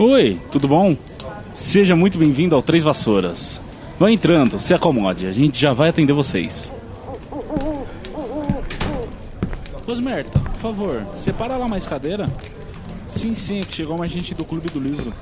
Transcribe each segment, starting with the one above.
Oi, tudo bom? Seja muito bem-vindo ao Três Vassouras. Vá entrando, se acomode, a gente já vai atender vocês. Rosmerta, por favor, separa lá mais cadeira. Sim, sim, é que chegou mais gente do Clube do Livro.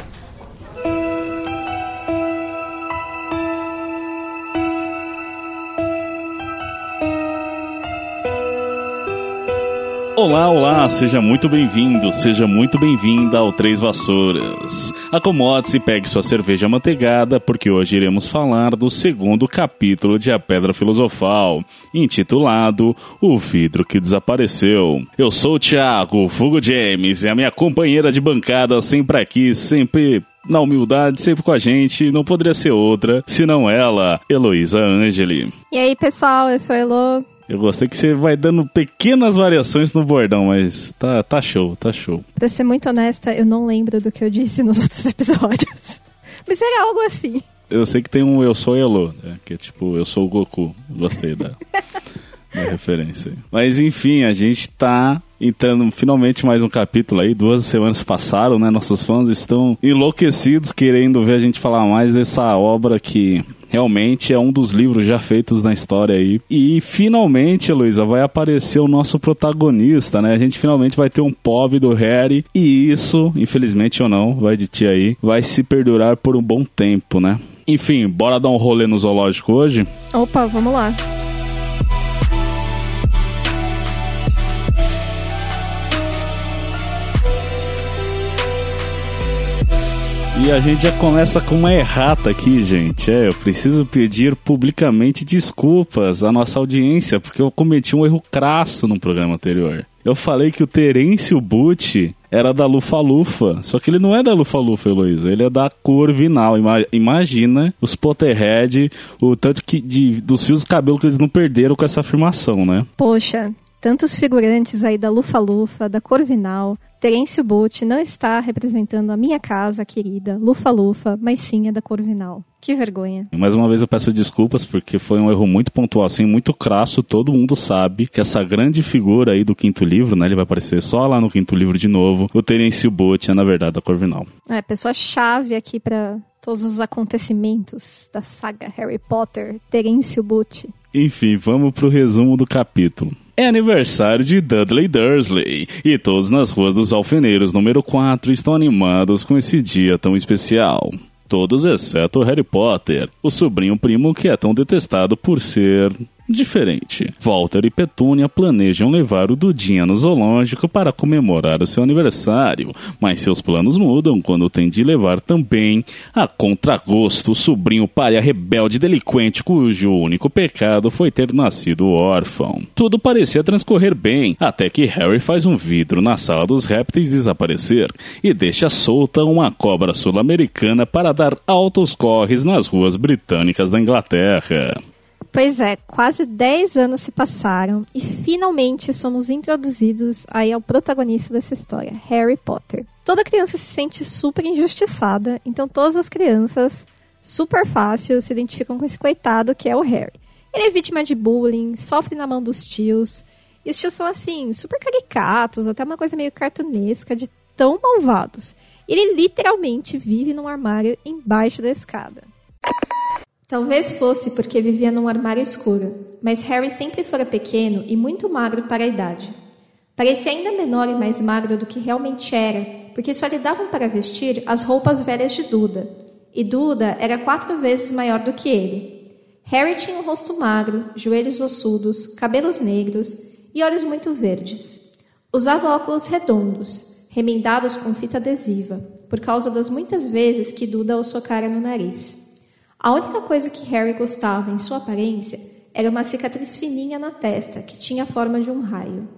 Olá, olá, seja muito bem-vindo, seja muito bem-vinda ao Três Vassouras. Acomode-se e pegue sua cerveja manteigada, porque hoje iremos falar do segundo capítulo de A Pedra Filosofal, intitulado O Vidro que Desapareceu. Eu sou o Thiago, Fugo James, e a minha companheira de bancada sempre aqui, sempre na humildade, sempre com a gente, não poderia ser outra, senão ela, Heloísa Angeli. E aí, pessoal, eu sou a Elo. Eu gostei que você vai dando pequenas variações no bordão, mas tá, tá show, tá show. Pra ser muito honesta, eu não lembro do que eu disse nos outros episódios. Mas era algo assim. Eu sei que tem um Eu Sou Elo, né, que é tipo, eu sou o Goku. Gostei da, da referência. Mas enfim, a gente tá entrando finalmente mais um capítulo aí. Duas semanas passaram, né? Nossos fãs estão enlouquecidos querendo ver a gente falar mais dessa obra que realmente é um dos livros já feitos na história aí. E finalmente, Luísa, vai aparecer o nosso protagonista, né? A gente finalmente vai ter um POV do Harry. E isso, infelizmente ou não, vai de ti aí, vai se perdurar por um bom tempo, né? Enfim, bora dar um rolê no zoológico hoje? Opa, vamos lá. E a gente já começa com uma errata aqui, gente. É, eu preciso pedir publicamente desculpas à nossa audiência, porque eu cometi um erro crasso no programa anterior. Eu falei que o Terêncio Butti era da Lufa Lufa, só que ele não é da Lufa Lufa, Heloísa, ele é da Corvinal. Ima imagina os Potterhead, o tanto que de, dos fios de cabelo que eles não perderam com essa afirmação, né? Poxa, tantos figurantes aí da Lufa Lufa, da Corvinal, Terêncio Botti não está representando a minha casa querida, Lufa Lufa, mas sim a da Corvinal. Que vergonha. Mais uma vez eu peço desculpas porque foi um erro muito pontual, assim, muito crasso. Todo mundo sabe que essa grande figura aí do quinto livro, né? Ele vai aparecer só lá no quinto livro de novo. O Terêncio Botti é, na verdade, da Corvinal. É, pessoa-chave aqui para todos os acontecimentos da saga Harry Potter, Terêncio Botti. Enfim, vamos pro resumo do capítulo. É aniversário de Dudley Dursley e todos nas ruas dos Alfeneiros número 4 estão animados com esse dia tão especial. Todos exceto Harry Potter, o sobrinho primo que é tão detestado por ser diferente. Walter e Petúnia planejam levar o Dudinha no zoológico para comemorar o seu aniversário, mas seus planos mudam quando tem de levar também, a contragosto, o sobrinho palha rebelde delinquente cujo único pecado foi ter nascido órfão. Tudo parecia transcorrer bem, até que Harry faz um vidro na sala dos répteis desaparecer e deixa solta uma cobra sul-americana para dar altos corres nas ruas britânicas da Inglaterra. Pois é, quase 10 anos se passaram e finalmente somos introduzidos aí ao protagonista dessa história, Harry Potter. Toda criança se sente super injustiçada, então todas as crianças, super fácil, se identificam com esse coitado que é o Harry. Ele é vítima de bullying, sofre na mão dos tios, e os tios são assim, super caricatos, até uma coisa meio cartunesca de tão malvados. Ele literalmente vive num armário embaixo da escada. Talvez fosse porque vivia num armário escuro, mas Harry sempre fora pequeno e muito magro para a idade. Parecia ainda menor e mais magro do que realmente era, porque só lhe davam para vestir as roupas velhas de Duda, e Duda era quatro vezes maior do que ele. Harry tinha um rosto magro, joelhos ossudos, cabelos negros e olhos muito verdes. Usava óculos redondos, remendados com fita adesiva, por causa das muitas vezes que Duda o socara no nariz. A única coisa que Harry gostava em sua aparência era uma cicatriz fininha na testa, que tinha a forma de um raio.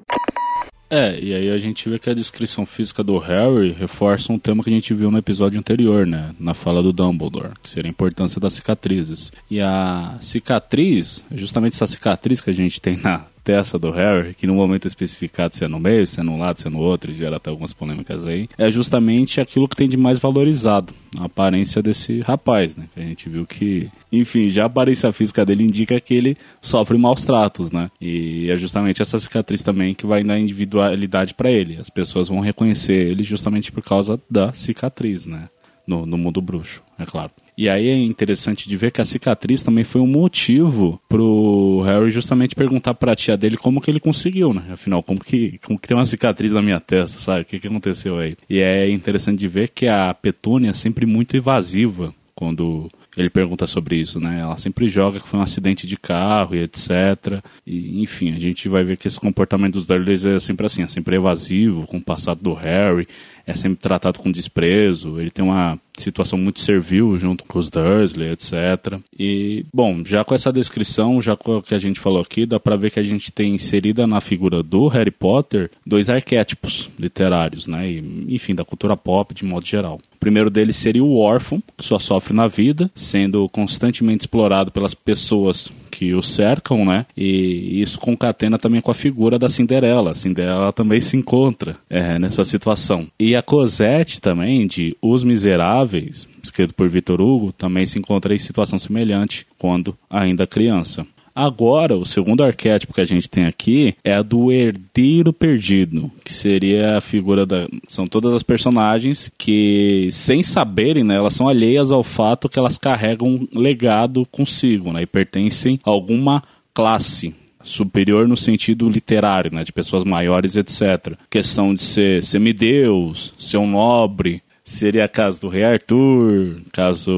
É, e aí a gente vê que a descrição física do Harry reforça um tema que a gente viu no episódio anterior, né? Na fala do Dumbledore, que seria a importância das cicatrizes. E a cicatriz, justamente essa cicatriz que a gente tem na testa do Harry, que no momento especificado se é no meio, se é num lado, se é no outro, gera até algumas polêmicas aí, é justamente aquilo que tem de mais valorizado, a aparência desse rapaz, né? A gente viu que, enfim, já a aparência física dele indica que ele sofre maus tratos, né? E é justamente essa cicatriz também que vai dar individualidade para ele. As pessoas vão reconhecer ele justamente por causa da cicatriz, né? No, no mundo bruxo, é claro. E aí é interessante de ver que a cicatriz também foi um motivo pro Harry justamente perguntar pra tia dele como que ele conseguiu, né? Afinal, como que, como que tem uma cicatriz na minha testa, sabe? O que, que aconteceu aí? E é interessante de ver que a Petúnia é sempre muito evasiva quando ele pergunta sobre isso, né? Ela sempre joga que foi um acidente de carro e etc. E, enfim, a gente vai ver que esse comportamento dos Dudleys é sempre assim, é sempre evasivo com o passado do Harry, é sempre tratado com desprezo, ele tem uma situação muito servil junto com os Dursley, etc. E, bom, já com essa descrição, já com o que a gente falou aqui, dá pra ver que a gente tem inserida na figura do Harry Potter dois arquétipos literários, né? E, enfim, da cultura pop de modo geral. O primeiro deles seria o órfão, que só sofre na vida, sendo constantemente explorado pelas pessoas que o cercam, né? E isso concatena também com a figura da Cinderela. A Cinderela também se encontra é, nessa situação. E a Cosette também, de Os Miseráveis, escrito por Vitor Hugo, também se encontra em situação semelhante quando ainda criança. Agora, o segundo arquétipo que a gente tem aqui é a do herdeiro perdido, que seria a figura da. São todas as personagens que, sem saberem, né, elas são alheias ao fato que elas carregam um legado consigo, né, e pertencem a alguma classe superior no sentido literário, né, de pessoas maiores, etc. Questão de ser semideus, ser um nobre, seria caso do Rei Arthur, caso,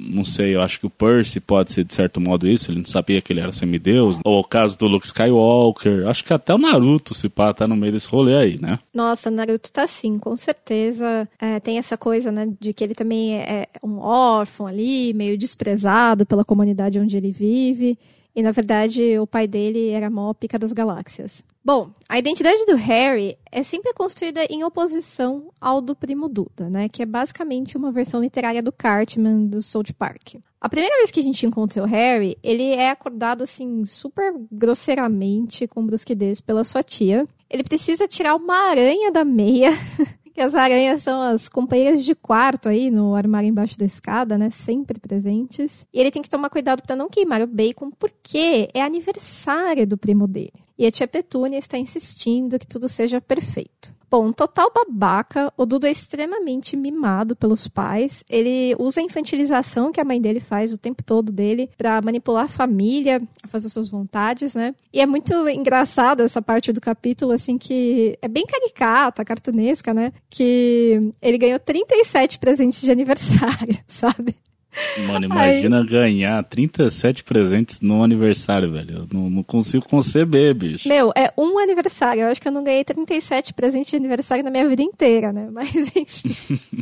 não sei, eu acho que o Percy pode ser de certo modo isso, ele não sabia que ele era semideus, ou o caso do Luke Skywalker, acho que até o Naruto, se pá, tá no meio desse rolê aí, né? Nossa, Naruto tá sim, com certeza, é, tem essa coisa, né, de que ele também é um órfão ali, meio desprezado pela comunidade onde ele vive, e na verdade o pai dele era maior pica das galáxias. Bom, a identidade do Harry é sempre construída em oposição ao do primo Duda, né? Que é basicamente uma versão literária do Cartman do South Park. A primeira vez que a gente encontra o Harry, ele é acordado assim super grosseiramente com brusquidez pela sua tia. Ele precisa tirar uma aranha da meia que as aranhas são as companheiras de quarto aí no armário embaixo da escada, né? Sempre presentes. E ele tem que tomar cuidado para não queimar o bacon, porque é aniversário do primo dele. E a tia Petúnia está insistindo que tudo seja perfeito. Bom, total babaca, o Dudu é extremamente mimado pelos pais. Ele usa a infantilização que a mãe dele faz o tempo todo dele para manipular a família, fazer suas vontades, né? E é muito engraçado essa parte do capítulo, assim, que é bem caricata, cartunesca, né? Que ele ganhou 37 presentes de aniversário, sabe? Mano, imagina Aí... ganhar 37 presentes no aniversário, velho. Eu não, não, consigo conceber, bicho. Meu, é um aniversário. Eu acho que eu não ganhei 37 presentes de aniversário na minha vida inteira, né? Mas enfim.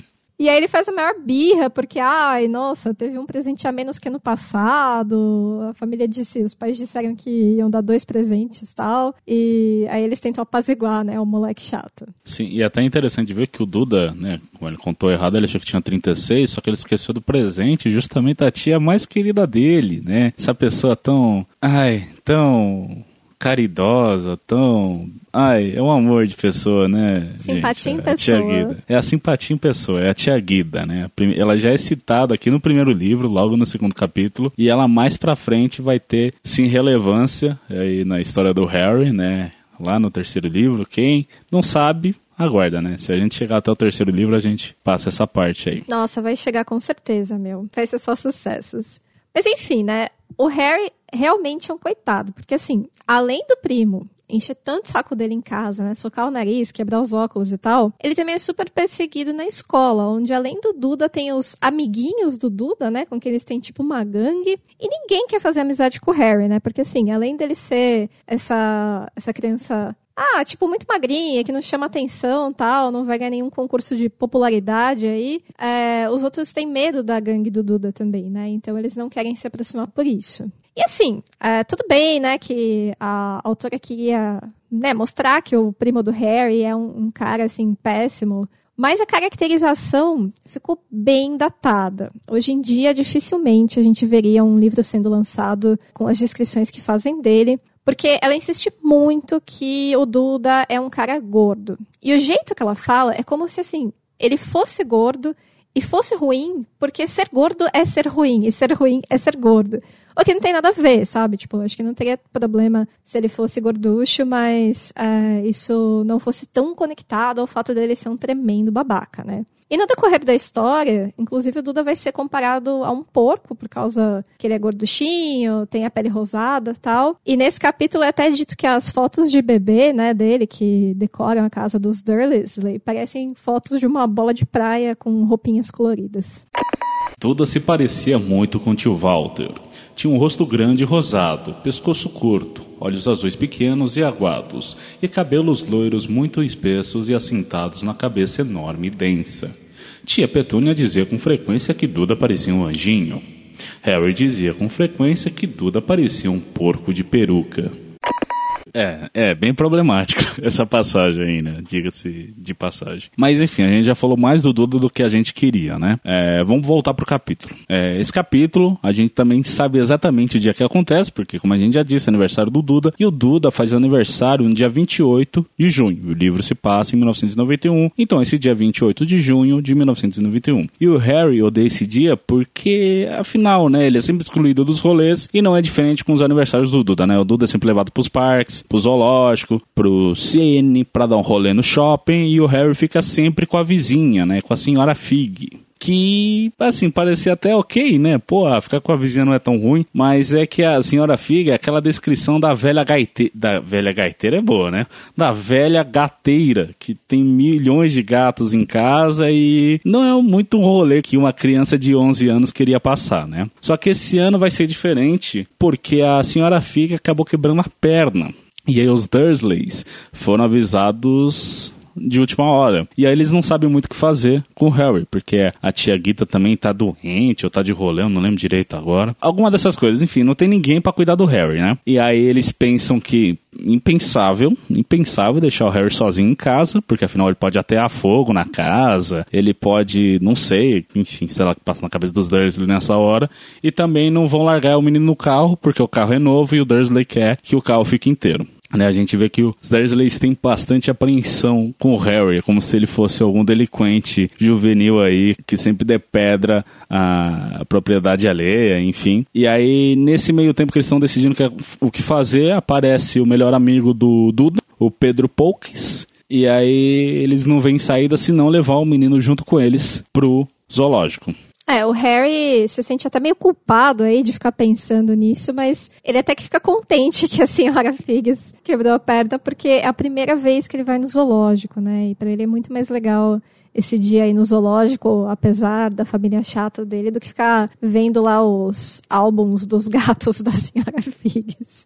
E aí ele faz a maior birra, porque, ai, nossa, teve um presente a menos que ano passado. A família disse, os pais disseram que iam dar dois presentes tal. E aí eles tentam apaziguar, né, o moleque chato. Sim, e é até interessante ver que o Duda, né, como ele contou errado, ele achou que tinha 36, só que ele esqueceu do presente, justamente a tia mais querida dele, né? Essa pessoa tão, ai, tão caridosa, tão. Ai, é um amor de pessoa, né? Simpatia gente? em pessoa. Guida. É a simpatia em pessoa, é a tia Guida, né? Ela já é citada aqui no primeiro livro, logo no segundo capítulo, e ela mais pra frente vai ter, sim, relevância aí na história do Harry, né? Lá no terceiro livro. Quem não sabe, aguarda, né? Se a gente chegar até o terceiro livro, a gente passa essa parte aí. Nossa, vai chegar com certeza, meu. Vai ser só sucessos. Mas enfim, né? O Harry realmente é um coitado, porque assim, além do primo encher tanto saco dele em casa, né? Socar o nariz, quebrar os óculos e tal. Ele também é super perseguido na escola, onde além do Duda tem os amiguinhos do Duda, né? Com que eles têm tipo uma gangue. E ninguém quer fazer amizade com o Harry, né? Porque assim, além dele ser essa, essa criança ah, tipo, muito magrinha, que não chama atenção tal, não vai ganhar nenhum concurso de popularidade aí. É, os outros têm medo da gangue do Duda também, né? Então eles não querem se aproximar por isso. E assim, é, tudo bem, né, que a autora queria né, mostrar que o primo do Harry é um, um cara, assim, péssimo. Mas a caracterização ficou bem datada. Hoje em dia, dificilmente a gente veria um livro sendo lançado com as descrições que fazem dele, Porque ela insiste muito que o Duda é um cara gordo. E o jeito que ela fala é como se, assim, ele fosse gordo e fosse ruim, porque ser gordo é ser ruim, e ser ruim é ser gordo. O que não tem nada a ver, sabe? Tipo, acho que não teria problema se ele fosse gorducho, mas é, isso não fosse tão conectado ao fato dele ser um tremendo babaca, né? E no decorrer da história, inclusive o Duda vai ser comparado a um porco, por causa que ele é gorduchinho, tem a pele rosada tal. E nesse capítulo é até dito que as fotos de bebê, né, dele, que decoram a casa dos Dursley, parecem fotos de uma bola de praia com roupinhas coloridas. Duda se parecia muito com tio Walter. Tinha um rosto grande e rosado, pescoço curto, olhos azuis pequenos e aguados, e cabelos loiros muito espessos e assentados na cabeça enorme e densa. Tia Petúnia dizia com frequência que Duda parecia um anjinho. Harry dizia com frequência que Duda parecia um porco de peruca. É, é bem problemático essa passagem aí, né? Diga-se de passagem. Mas enfim, a gente já falou mais do Duda do que a gente queria, né? É, vamos voltar pro capítulo. É, esse capítulo, a gente também sabe exatamente o dia que acontece, porque como a gente já disse, é aniversário do Duda, e o Duda faz aniversário no dia 28 de junho. O livro se passa em 1991, então esse dia 28 de junho de 1991. E o Harry odeia esse dia porque, afinal, né, ele é sempre excluído dos rolês e não é diferente com os aniversários do Duda, né? O Duda é sempre levado pros parques, pro zoológico, pro CN, pra dar um rolê no shopping, e o Harry fica sempre com a vizinha, né? Com a senhora Fig que, assim, parecia até ok, né? Pô, ficar com a vizinha não é tão ruim, mas é que a senhora Figa é aquela descrição da velha gaiteira, da velha gaiteira é boa, né? Da velha gateira, que tem milhões de gatos em casa e não é muito um rolê que uma criança de 11 anos queria passar, né? Só que esse ano vai ser diferente, porque a senhora Figa acabou quebrando a perna. E aí os Dursleys foram avisados de última hora. E aí eles não sabem muito o que fazer com o Harry, porque a tia Guita também tá doente ou tá de rolê, eu não lembro direito agora. Alguma dessas coisas, enfim, não tem ninguém para cuidar do Harry, né? E aí eles pensam que impensável, impensável deixar o Harry sozinho em casa, porque afinal ele pode atear fogo na casa, ele pode, não sei, enfim, sei lá que passa na cabeça dos Dursley nessa hora, e também não vão largar o menino no carro, porque o carro é novo e o Dursley quer que o carro fique inteiro. Né, a gente vê que os Dursleys têm bastante apreensão com o Harry, como se ele fosse algum delinquente juvenil aí que sempre depedra a, a propriedade alheia, enfim. E aí, nesse meio tempo que eles estão decidindo que, o que fazer, aparece o melhor amigo do Duda, o Pedro Polkes, e aí eles não veem saída se não levar o menino junto com eles pro zoológico. É, o Harry se sente até meio culpado aí de ficar pensando nisso, mas ele até que fica contente que a senhora Figgis quebrou a perna, porque é a primeira vez que ele vai no zoológico, né? E para ele é muito mais legal esse dia aí no zoológico, apesar da família chata dele, do que ficar vendo lá os álbuns dos gatos da senhora Figgis,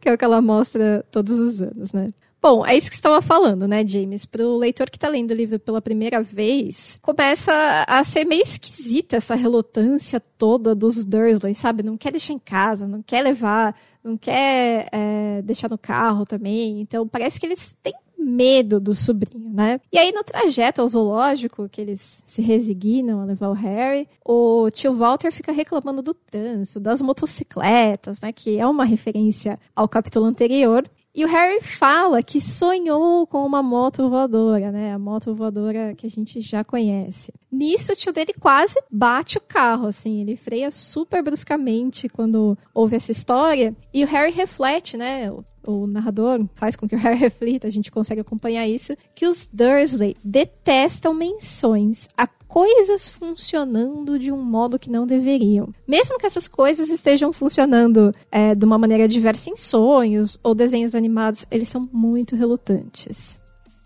que é o que ela mostra todos os anos, né? Bom, é isso que você estava falando, né, James? Para o leitor que está lendo o livro pela primeira vez, começa a ser meio esquisita essa relutância toda dos Dursley, sabe? Não quer deixar em casa, não quer levar, não quer é, deixar no carro também. Então, parece que eles têm medo do sobrinho, né? E aí, no trajeto ao zoológico, que eles se resignam a levar o Harry, o tio Walter fica reclamando do trânsito, das motocicletas, né? Que é uma referência ao capítulo anterior. E o Harry fala que sonhou com uma moto voadora, né? A moto voadora que a gente já conhece. Nisso, o tio dele quase bate o carro, assim. Ele freia super bruscamente quando ouve essa história. E o Harry reflete, né? o narrador faz com que o Harry reflita, a gente consegue acompanhar isso, que os Dursley detestam menções a coisas funcionando de um modo que não deveriam. Mesmo que essas coisas estejam funcionando é, de uma maneira diversa em sonhos ou desenhos animados, eles são muito relutantes.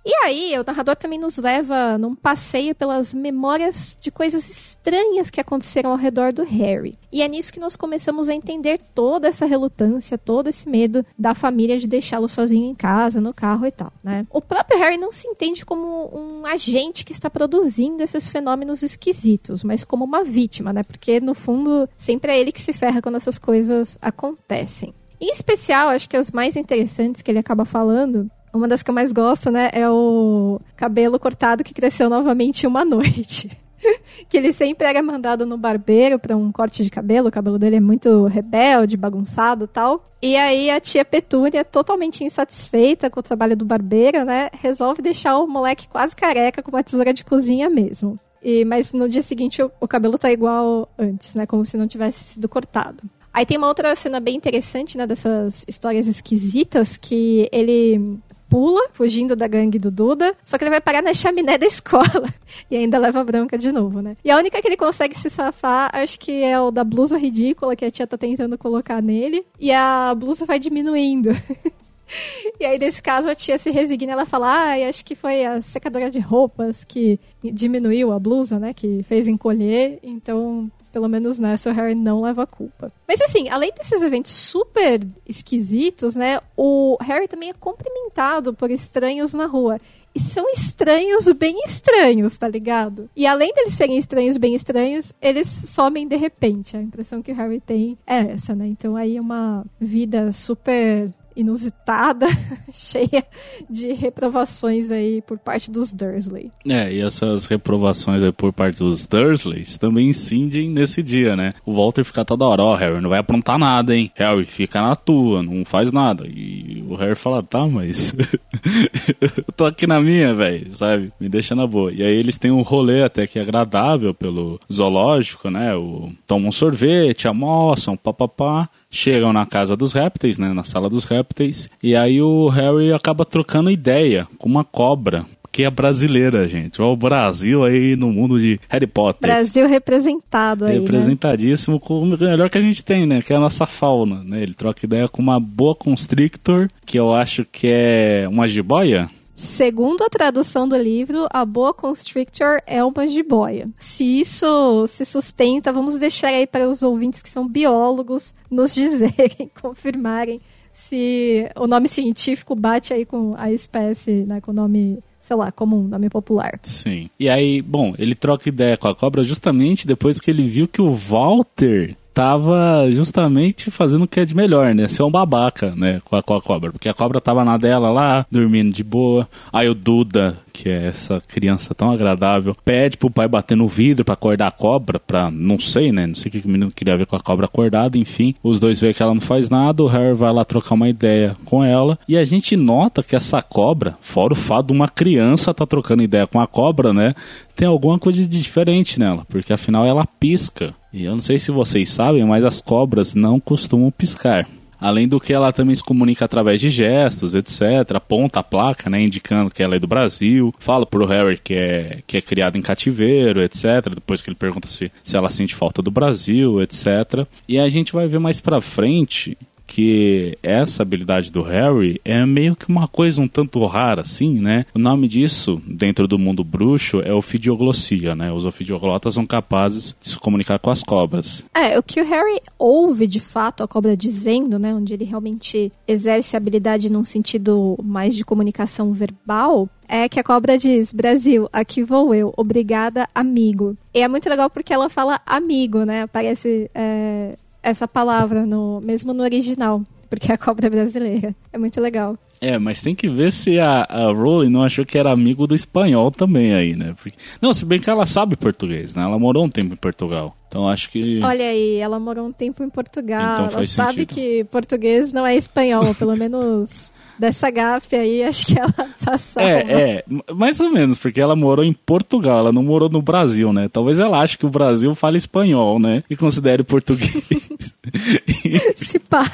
E aí, o narrador também nos leva num passeio pelas memórias de coisas estranhas que aconteceram ao redor do Harry. E é nisso que nós começamos a entender toda essa relutância, todo esse medo da família de deixá-lo sozinho em casa, no carro e tal, né? O próprio Harry não se entende como um agente que está produzindo esses fenômenos esquisitos, mas como uma vítima, né? Porque no fundo sempre é ele que se ferra quando essas coisas acontecem. Em especial, acho que as mais interessantes que ele acaba falando uma das que eu mais gosto, né, é o cabelo cortado que cresceu novamente uma noite. que ele sempre era mandado no barbeiro para um corte de cabelo, o cabelo dele é muito rebelde, bagunçado tal. E aí a tia Petúnia, totalmente insatisfeita com o trabalho do barbeiro, né, resolve deixar o moleque quase careca com uma tesoura de cozinha mesmo. E, mas no dia seguinte o, o cabelo tá igual antes, né, como se não tivesse sido cortado. Aí tem uma outra cena bem interessante, né, dessas histórias esquisitas, que ele pula, fugindo da gangue do Duda, só que ele vai parar na chaminé da escola. E ainda leva branca de novo, né? E a única que ele consegue se safar, acho que é o da blusa ridícula que a tia tá tentando colocar nele. E a blusa vai diminuindo. E aí, nesse caso, a tia se resigna, ela fala, ah, acho que foi a secadora de roupas que diminuiu a blusa, né, que fez encolher, então pelo menos nessa o Harry não leva a culpa. Mas assim, além desses eventos super esquisitos, né? O Harry também é cumprimentado por estranhos na rua. E são estranhos bem estranhos, tá ligado? E além deles serem estranhos bem estranhos, eles somem de repente. A impressão que o Harry tem é essa, né? Então aí é uma vida super inusitada, cheia de reprovações aí por parte dos Dursley. É, e essas reprovações aí por parte dos Dursleys também incidem nesse dia, né? O Walter fica toda hora, ó, oh, Harry, não vai aprontar nada, hein? Harry, fica na tua, não faz nada. E o Harry fala, tá, mas eu tô aqui na minha, velho, sabe? Me deixa na boa. E aí eles têm um rolê até que agradável pelo zoológico, né? O... Tomam um sorvete, almoçam, papapá chegam na casa dos répteis, né, na sala dos répteis, e aí o Harry acaba trocando ideia com uma cobra que é brasileira, gente. Olha o Brasil aí no mundo de Harry Potter. Brasil representado aí. Né? Representadíssimo né? com o melhor que a gente tem, né? Que é a nossa fauna, né? Ele troca ideia com uma boa constrictor, que eu acho que é uma jiboia. Segundo a tradução do livro, a boa constrictor é uma jiboia. Se isso se sustenta, vamos deixar aí para os ouvintes que são biólogos nos dizerem, confirmarem se o nome científico bate aí com a espécie, né, com o nome sei lá, comum, nome popular. Sim. E aí, bom, ele troca ideia com a cobra justamente depois que ele viu que o Walter tava justamente fazendo o que é de melhor, né? Ser um babaca, né? Com a, com a cobra. Porque a cobra tava na dela lá, dormindo de boa. Aí o Duda, que é essa criança tão agradável, pede pro pai bater no vidro para acordar a cobra, pra, não sei, né? Não sei o que o menino queria ver com a cobra acordada, enfim. Os dois veem que ela não faz nada, o Harry vai lá trocar uma ideia com ela. E a gente nota que essa cobra, fora o fato de uma criança tá trocando ideia com a cobra, né? Tem alguma coisa de diferente nela, porque afinal ela pisca. E eu não sei se vocês sabem, mas as cobras não costumam piscar. Além do que ela também se comunica através de gestos, etc. Aponta a placa, né, indicando que ela é do Brasil. Fala pro Harry que é, que é criado em cativeiro, etc. Depois que ele pergunta se, se ela sente falta do Brasil, etc. E a gente vai ver mais pra frente que essa habilidade do Harry é meio que uma coisa um tanto rara, assim, né? O nome disso, dentro do mundo bruxo, é ofidioglossia, né? Os ofidioglotas são capazes de se comunicar com as cobras. É, o que o Harry ouve de fato a cobra dizendo, né? Onde ele realmente exerce a habilidade num sentido mais de comunicação verbal, é que a cobra diz: Brasil, aqui vou eu, obrigada, amigo. E é muito legal porque ela fala amigo, né? Aparece é, essa palavra, no, mesmo no original, porque é a cobra brasileira. É muito legal. É, mas tem que ver se a, a Rowling não achou que era amigo do espanhol também aí, né? Porque, não, se bem que ela sabe português, né? Ela morou um tempo em Portugal. Então acho que. Olha aí, ela morou um tempo em Portugal. Então ela sabe sentido. que português não é espanhol, pelo menos dessa gafe aí, acho que ela tá salva. É, é, mais ou menos, porque ela morou em Portugal, ela não morou no Brasil, né? Talvez ela ache que o Brasil fala espanhol, né? E considere português. Se pá.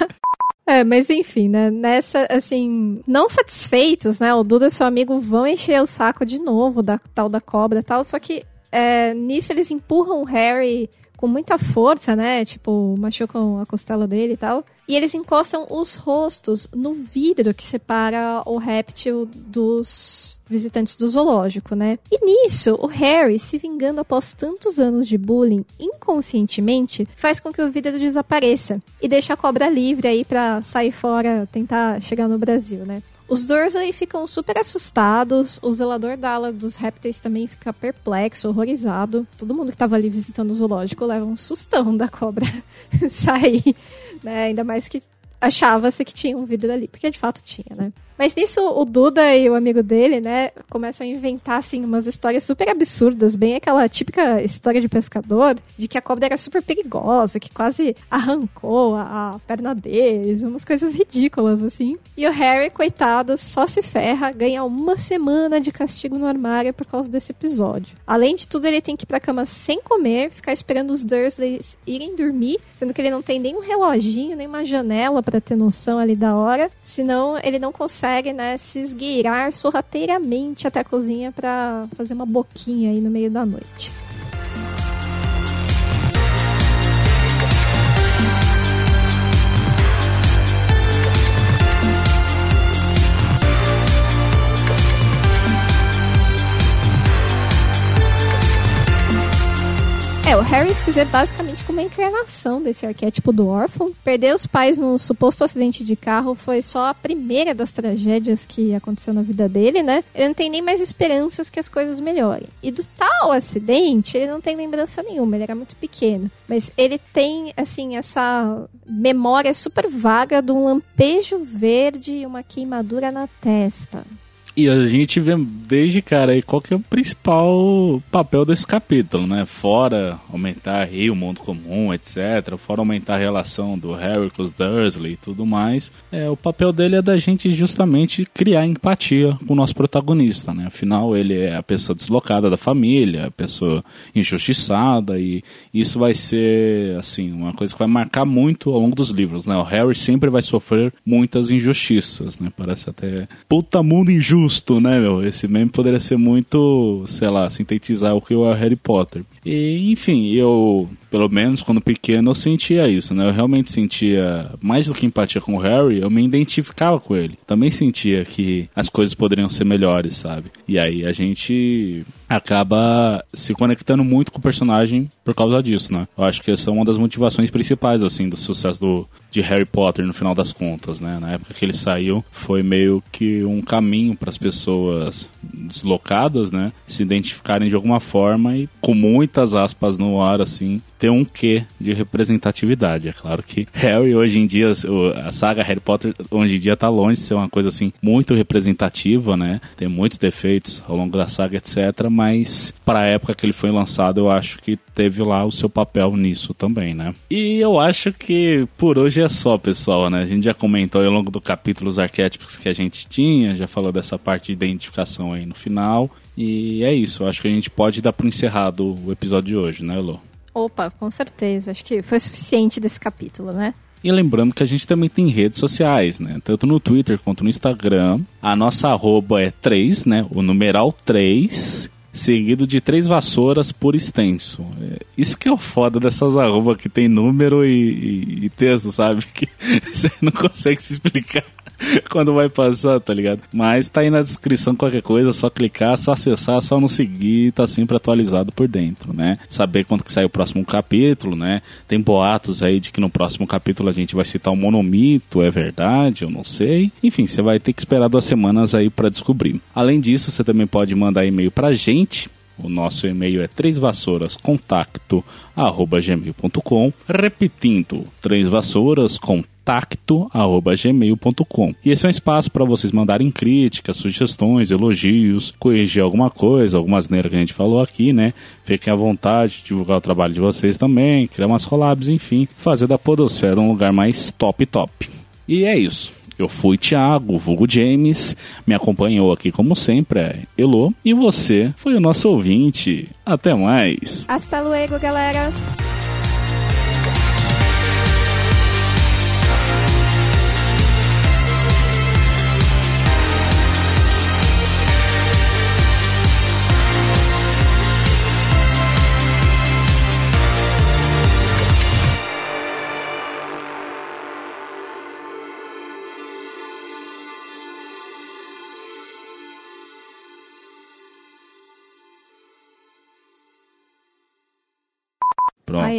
É, mas enfim, né? Nessa, assim, não satisfeitos, né? O Duda e seu amigo vão encher o saco de novo da tal da cobra tal. Só que é, nisso eles empurram o Harry com muita força, né? Tipo, machucam a costela dele e tal. E eles encostam os rostos no vidro que separa o réptil dos visitantes do zoológico, né? E nisso, o Harry, se vingando após tantos anos de bullying, inconscientemente, faz com que o vidro desapareça e deixa a cobra livre aí para sair fora, tentar chegar no Brasil, né? Os Dursley ficam super assustados, o zelador da ala dos répteis também fica perplexo, horrorizado. Todo mundo que tava ali visitando o zoológico leva um sustão da cobra sair, né? Ainda mais que achava-se que tinha um vidro ali, porque de fato tinha, né? Mas nisso, o Duda e o amigo dele, né, começam a inventar, assim, umas histórias super absurdas, bem aquela típica história de pescador, de que a cobra era super perigosa, que quase arrancou a, a perna deles, umas coisas ridículas, assim. E o Harry, coitado, só se ferra, ganha uma semana de castigo no armário por causa desse episódio. Além de tudo, ele tem que ir pra cama sem comer, ficar esperando os Dursleys irem dormir, sendo que ele não tem nem um reloginho, nem uma janela para ter noção ali da hora, senão ele não consegue né, se esgueirar sorrateiramente até a cozinha para fazer uma boquinha aí no meio da noite. É, o Harry se vê basicamente como uma encarnação desse arquétipo do órfão. Perder os pais num suposto acidente de carro foi só a primeira das tragédias que aconteceu na vida dele, né? Ele não tem nem mais esperanças que as coisas melhorem. E do tal acidente, ele não tem lembrança nenhuma, ele era muito pequeno. Mas ele tem, assim, essa memória super vaga de um lampejo verde e uma queimadura na testa. E a gente vê desde, cara, aí qual que é o principal papel desse capítulo, né? Fora aumentar aí o mundo comum, etc. Fora aumentar a relação do Harry com os Dursley e tudo mais. É, o papel dele é da gente justamente criar empatia com o nosso protagonista, né? Afinal, ele é a pessoa deslocada da família, a pessoa injustiçada e isso vai ser, assim, uma coisa que vai marcar muito ao longo dos livros, né? O Harry sempre vai sofrer muitas injustiças, né? Parece até puta mundo injusto justo, né, meu? Esse meme poderia ser muito, sei lá, sintetizar o que é o Harry Potter. E, enfim, eu, pelo menos quando pequeno, eu sentia isso, né? Eu realmente sentia, mais do que empatia com o Harry, eu me identificava com ele. Também sentia que as coisas poderiam ser melhores, sabe? E aí a gente acaba se conectando muito com o personagem por causa disso, né? Eu acho que essa é uma das motivações principais, assim, do sucesso do, de Harry Potter no final das contas, né? Na época que ele saiu, foi meio que um caminho para as pessoas deslocadas, né? Se identificarem de alguma forma e com muitas aspas no ar, assim, ter um quê de representatividade. É claro que Harry hoje em dia, a saga Harry Potter hoje em dia tá longe de ser uma coisa assim muito representativa, né? Tem muitos defeitos ao longo da saga, etc. Mas para a época que ele foi lançado, eu acho que teve lá o seu papel nisso também, né? E eu acho que por hoje é só, pessoal, né? A gente já comentou ao longo do capítulo os arquétipos que a gente tinha, já falou dessa parte de identificação aí no final. E é isso, eu acho que a gente pode dar por encerrado o episódio de hoje, né, Lô? Opa, com certeza. Acho que foi suficiente desse capítulo, né? E lembrando que a gente também tem redes sociais, né? Tanto no Twitter quanto no Instagram. A nossa arroba é 3, né? O numeral 3, seguido de três vassouras por extenso. É, isso que é o foda dessas arroba que tem número e, e, e texto, sabe? Que você não consegue se explicar. quando vai passar, tá ligado? Mas tá aí na descrição qualquer coisa, só clicar, só acessar, só não seguir, tá sempre atualizado por dentro, né? Saber quando que sai o próximo capítulo, né? Tem boatos aí de que no próximo capítulo a gente vai citar o um monomito, é verdade? Eu não sei. Enfim, você vai ter que esperar duas semanas aí para descobrir. Além disso, você também pode mandar e-mail pra gente o nosso e-mail é trêsvassourascontacto@gmail.com, repetindo, trêsvassourascontacto@gmail.com. E esse é um espaço para vocês mandarem críticas, sugestões, elogios, corrigir alguma coisa, algumas asneira que a gente falou aqui, né? Fiquem à vontade de divulgar o trabalho de vocês também, criar umas collabs, enfim, fazer da podosfera um lugar mais top top. E é isso. Eu fui Thiago, vulgo James, me acompanhou aqui como sempre é Elo, e você foi o nosso ouvinte. Até mais. Hasta luego, galera.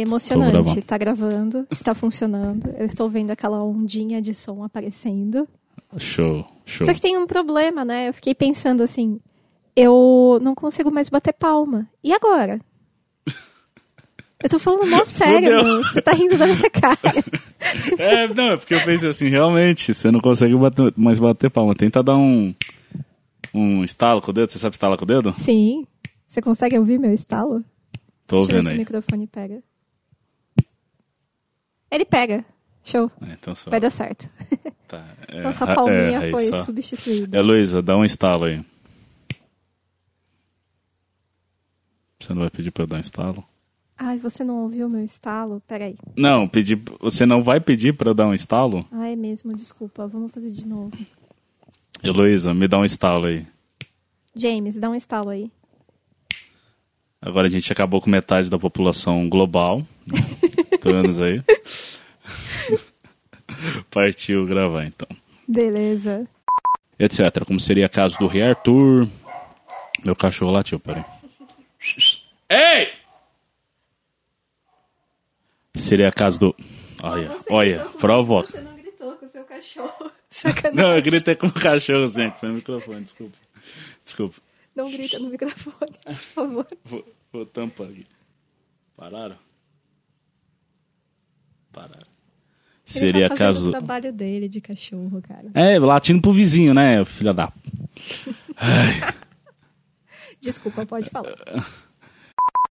Emocionante. Tá gravando, está funcionando. Eu estou vendo aquela ondinha de som aparecendo. Show, show. Só que tem um problema, né? Eu fiquei pensando assim, eu não consigo mais bater palma. E agora? Eu tô falando mó sério, meu. Você tá rindo da minha cara. É, não, é porque eu pensei assim, realmente, você não consegue bater- mais bater palma. Tenta dar um. Um estalo com o dedo. Você sabe estalar com o dedo? Sim. Você consegue ouvir meu estalo? Tô Deixa ouvindo se o aí. microfone pega. Ele pega. Show. É, então só. Vai dar certo. Tá, é, Nossa ra- palminha é, foi só. substituída. É, Luísa, dá um estalo aí. Você não vai pedir pra eu dar um estalo? Ai, você não ouviu meu estalo? Peraí. Não, pedir. Você não vai pedir pra eu dar um estalo? Ah, é mesmo, desculpa. Vamos fazer de novo. Heloísa, me dá um estalo aí. James, dá um estalo aí. Agora a gente acabou com metade da população global. Vendo aí. Partiu gravar então. Beleza. Etc. Como seria caso do Rei Arthur. Meu cachorro latiu, peraí. Ei! Seria caso do. Olha, olha, provoca. Você não gritou com o seu cachorro. Sacanagem. Não, eu gritei com o cachorro, gente. Foi no microfone, desculpa. Desculpa. Não grita no microfone, por favor. Vou, vou tampar aqui. Pararam? Pararam. Ele Seria tá caso o trabalho dele de cachorro, cara. É, latindo pro vizinho, né, filha da. Desculpa, pode falar.